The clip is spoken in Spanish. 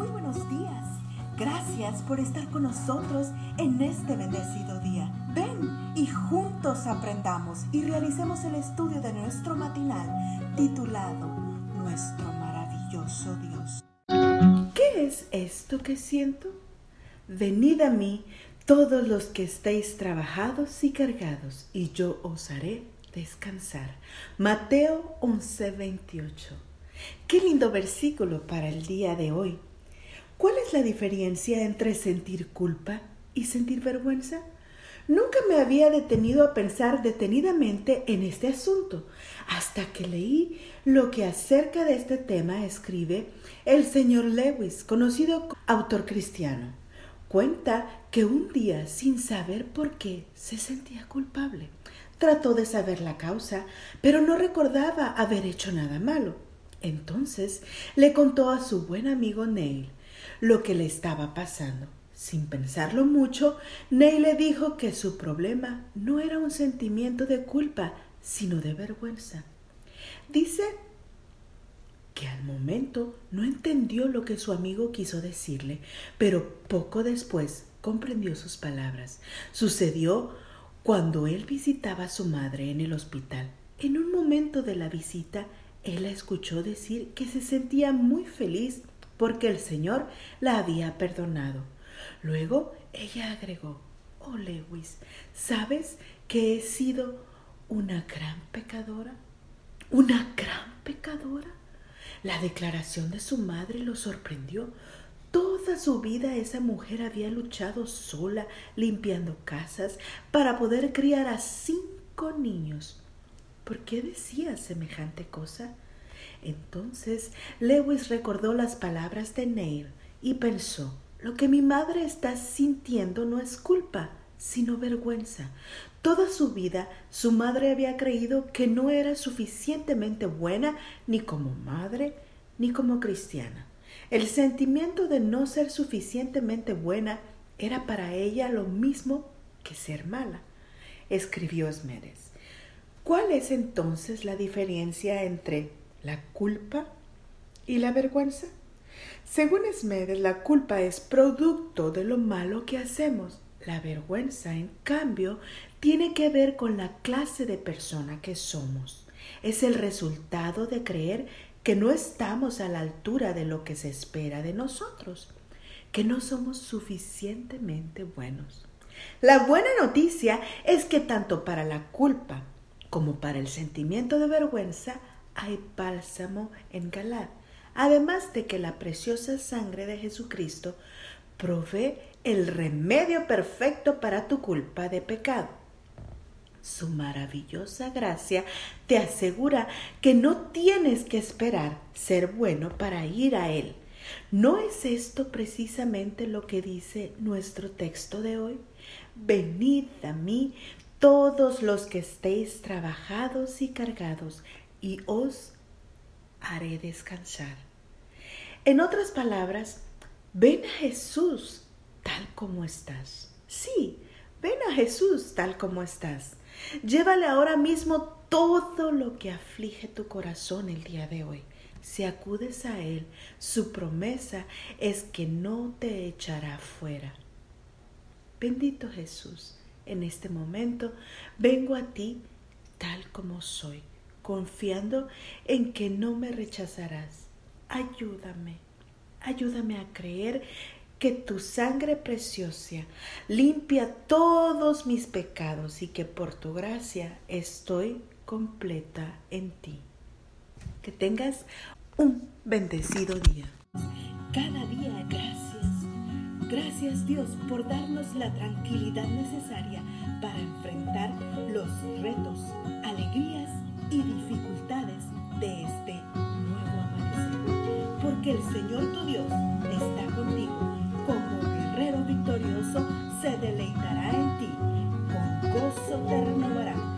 Muy buenos días. Gracias por estar con nosotros en este bendecido día. Ven y juntos aprendamos y realicemos el estudio de nuestro matinal titulado Nuestro maravilloso Dios. ¿Qué es esto que siento? Venid a mí todos los que estéis trabajados y cargados, y yo os haré descansar. Mateo 11:28. Qué lindo versículo para el día de hoy. ¿Cuál es la diferencia entre sentir culpa y sentir vergüenza? Nunca me había detenido a pensar detenidamente en este asunto, hasta que leí lo que acerca de este tema escribe el señor Lewis, conocido autor cristiano. Cuenta que un día, sin saber por qué, se sentía culpable. Trató de saber la causa, pero no recordaba haber hecho nada malo. Entonces le contó a su buen amigo Neil lo que le estaba pasando. Sin pensarlo mucho, Neil le dijo que su problema no era un sentimiento de culpa, sino de vergüenza. Dice que al momento no entendió lo que su amigo quiso decirle, pero poco después comprendió sus palabras. Sucedió cuando él visitaba a su madre en el hospital, en un momento de la visita, él la escuchó decir que se sentía muy feliz porque el Señor la había perdonado. Luego ella agregó, Oh Lewis, ¿sabes que he sido una gran pecadora? ¿Una gran pecadora? La declaración de su madre lo sorprendió. Toda su vida esa mujer había luchado sola, limpiando casas, para poder criar a cinco niños. ¿Por qué decía semejante cosa? Entonces Lewis recordó las palabras de Neil y pensó, lo que mi madre está sintiendo no es culpa, sino vergüenza. Toda su vida su madre había creído que no era suficientemente buena ni como madre ni como cristiana. El sentimiento de no ser suficientemente buena era para ella lo mismo que ser mala, escribió Smedez. ¿Cuál es entonces la diferencia entre la culpa y la vergüenza? Según Smedez, la culpa es producto de lo malo que hacemos. La vergüenza, en cambio, tiene que ver con la clase de persona que somos. Es el resultado de creer que no estamos a la altura de lo que se espera de nosotros, que no somos suficientemente buenos. La buena noticia es que tanto para la culpa como para el sentimiento de vergüenza hay bálsamo en Galad, además de que la preciosa sangre de Jesucristo provee el remedio perfecto para tu culpa de pecado. Su maravillosa gracia te asegura que no tienes que esperar ser bueno para ir a Él. ¿No es esto precisamente lo que dice nuestro texto de hoy? Venid a mí todos los que estéis trabajados y cargados, y os haré descansar. En otras palabras, ven a Jesús tal como estás. Sí, ven a Jesús tal como estás. Llévale ahora mismo todo lo que aflige tu corazón el día de hoy. Si acudes a Él, su promesa es que no te echará fuera. Bendito Jesús, en este momento vengo a ti tal como soy, confiando en que no me rechazarás. Ayúdame, ayúdame a creer que tu sangre preciosa limpia todos mis pecados y que por tu gracia estoy completa en ti. Que tengas un bendecido día. Cada día gracias. Gracias Dios por darnos la tranquilidad necesaria para enfrentar los retos, el Señor tu Dios está contigo. Como guerrero victorioso se deleitará en ti, con gozo te renovará.